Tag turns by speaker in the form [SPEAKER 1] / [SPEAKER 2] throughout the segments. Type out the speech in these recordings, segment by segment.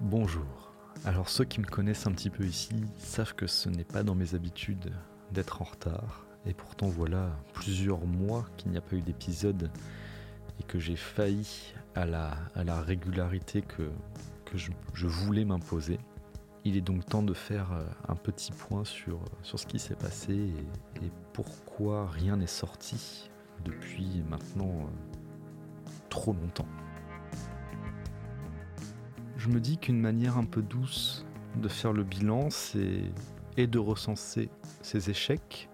[SPEAKER 1] Bonjour. Alors ceux qui me connaissent un petit peu ici savent que ce n'est pas dans mes habitudes d'être en retard. Et pourtant voilà plusieurs mois qu'il n'y a pas eu d'épisode et que j'ai failli à la, régularité que, je, voulais m'imposer. Il est donc temps de faire euh, un petit point sur, ce qui s'est passé et, et, pourquoi rien n'est sorti depuis maintenant euh, trop longtemps je me dis qu'une manière un peu douce de faire le bilan, c'est de recenser ses échecs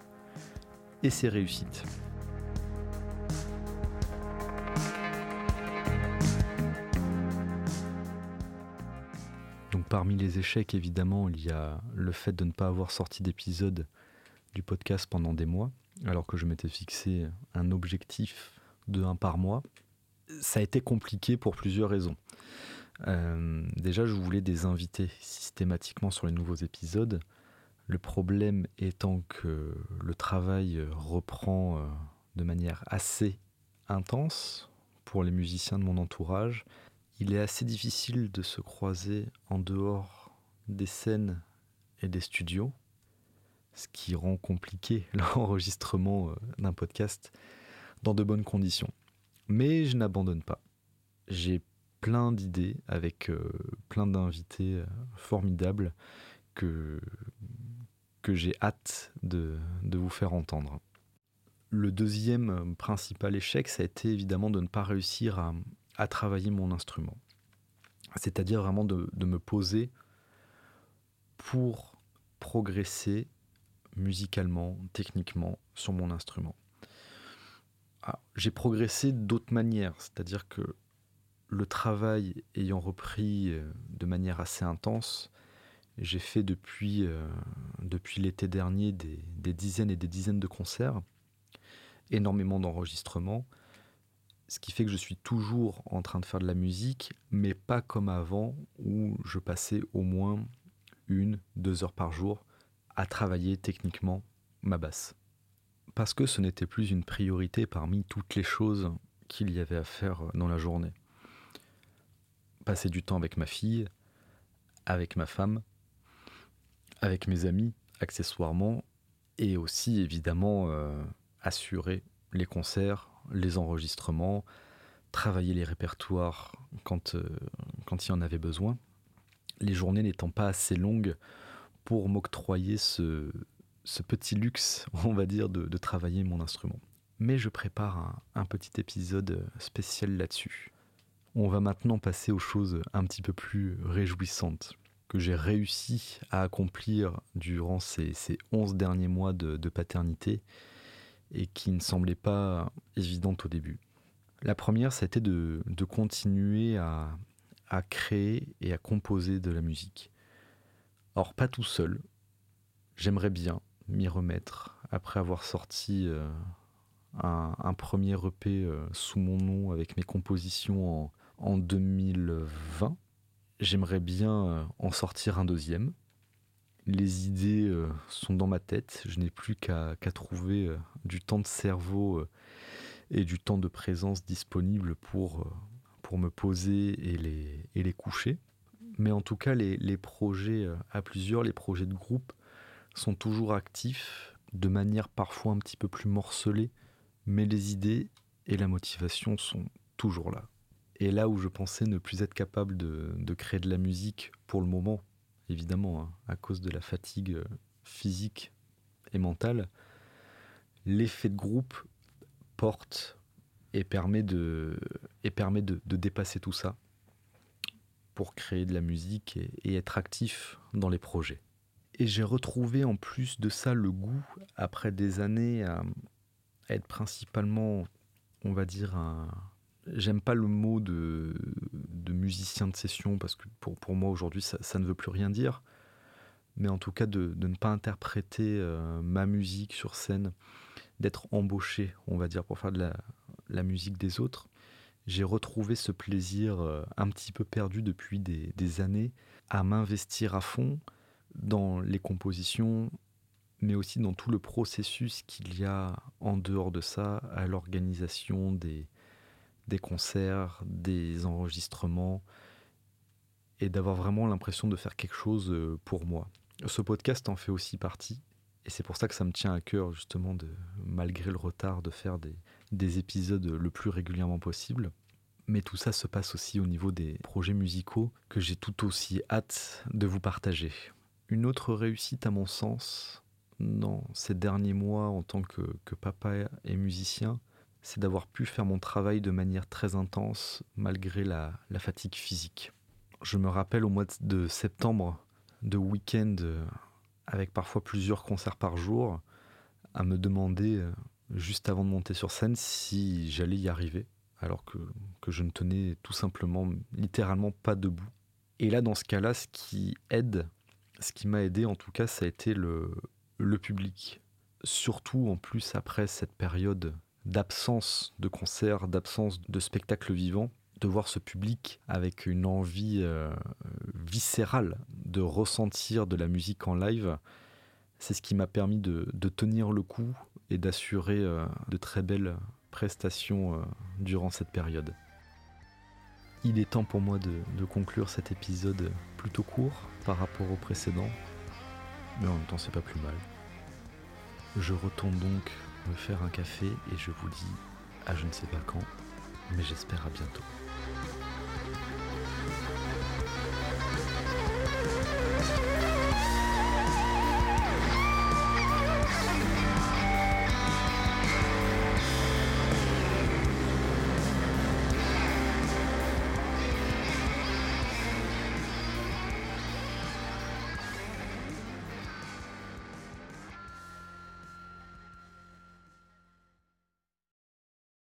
[SPEAKER 1] et ses réussites. Donc parmi les échecs, évidemment, il y a le fait de ne pas avoir sorti d'épisode du podcast pendant des mois, alors que je m'étais fixé un objectif de un par mois. Ça a été compliqué pour plusieurs raisons. Euh, déjà, je voulais des invités systématiquement sur les nouveaux épisodes. Le problème étant que le travail reprend euh, de manière assez intense pour les musiciens de mon entourage. Il est assez difficile de se croiser en dehors des scènes et des studios, ce qui rend compliqué l'enregistrement euh, d'un podcast dans de bonnes conditions. Mais je n'abandonne pas. J'ai plein d'idées avec euh, plein d'invités euh, formidables que, que j'ai hâte de, vous faire entendre. Le deuxième principal échec, ça a été évidemment de ne pas réussir à, travailler mon instrument. C'est-à-dire vraiment de, me poser pour progresser musicalement, techniquement sur mon instrument. Ah, j'ai progressé d'autres manières, c'est-à-dire que le travail ayant repris euh, de manière assez intense, j'ai fait depuis, euh, depuis l'été dernier des, dizaines et des dizaines de concerts, énormément d'enregistrements, ce qui fait que je suis toujours en train de faire de la musique, mais pas comme avant où je passais au moins une, deux heures par jour à travailler techniquement ma basse. Parce que ce n'était plus une priorité parmi toutes les choses qu'il y avait à faire dans la journée passer du temps avec ma fille, avec ma femme, avec mes amis, accessoirement, et aussi évidemment euh, assurer les concerts, les enregistrements, travailler les répertoires quand, euh, quand il y en avait besoin. Les journées n'étant pas assez longues pour m'octroyer ce, ce, petit luxe, on va dire, de, travailler mon instrument. Mais je prépare un petit épisode spécial là-dessus. On va maintenant passer aux choses un petit peu plus réjouissantes que j'ai réussi à accomplir durant ces, ces 11 derniers mois de, paternité et qui ne semblaient pas évidentes au début. La première, c'était de, continuer à, créer et à composer de la musique. Or, pas tout seul. J'aimerais bien m'y remettre après avoir sorti euh, un, un, premier EP euh, sous mon nom avec mes compositions en, en 2020. J'aimerais bien euh, en sortir un deuxième. Les idées euh, sont dans ma tête. Je n'ai plus qu'à trouver euh, du temps de cerveau et du temps de présence disponible pour, pour me poser et les, et les coucher. Mais en tout cas, les, les projets à plusieurs, les projets de groupe, sont toujours actifs, de manière parfois un petit peu plus morcelée, mais les idées et la motivation sont toujours là. Et là où je pensais ne plus être capable de, créer de la musique pour le moment, évidemment, hein, à cause de la fatigue euh, physique et mentale, l'effet de groupe porte et permet de, et permet de, dépasser tout ça pour créer de la musique et, être actif dans les projets. Et j'ai retrouvé en plus de ça le goût, après des années, à être principalement, on va dire, un, J'aime pas le mot de, musicien de session parce que pour, pour moi aujourd'hui ça, ne veut plus rien dire. Mais en tout cas de, ne pas interpréter euh, ma musique sur scène, d'être embauché, on va dire, pour faire de la, musique des autres. J'ai retrouvé ce plaisir euh, un petit peu perdu depuis des, des années à m'investir à fond dans les compositions, mais aussi dans tout le processus qu'il y a en dehors de ça, à l'organisation des, des concerts, des enregistrements et d'avoir vraiment l'impression de faire quelque chose euh, pour moi. Ce podcast en fait aussi partie et c'est pour ça que ça me tient à cœur justement de malgré le retard de faire des, des épisodes le plus régulièrement possible. Mais tout ça se passe aussi au niveau des projets musicaux que j'ai tout aussi hâte de vous partager. Une autre réussite à mon sens dans ces derniers mois en tant que, que papa et musicien, c'est d'avoir pu faire mon travail de manière très intense malgré la, fatigue physique. Je me rappelle au mois de septembre, de week-end avec parfois plusieurs concerts par jour, à me demander euh, juste avant de monter sur scène si j'allais y arriver, alors que, que, je ne tenais tout simplement, littéralement pas debout. Et là, dans ce cas-là, ce qui aide, ce qui m'a aidé en tout cas, ça a été le, le public. Surtout en plus après cette période d'absence de concerts, d'absence de spectacles vivants, de voir ce public avec une envie euh, viscérale de ressentir de la musique en live, c'est ce qui m'a permis de, de, tenir le coup et d'assurer euh, de très belles prestations euh, durant cette période. Il est temps pour moi de, de, conclure cet épisode plutôt court par rapport au précédent, mais en même temps c'est pas plus mal. Je retourne donc me faire un café et je vous dis à je ne sais pas quand, mais j'espère à bientôt.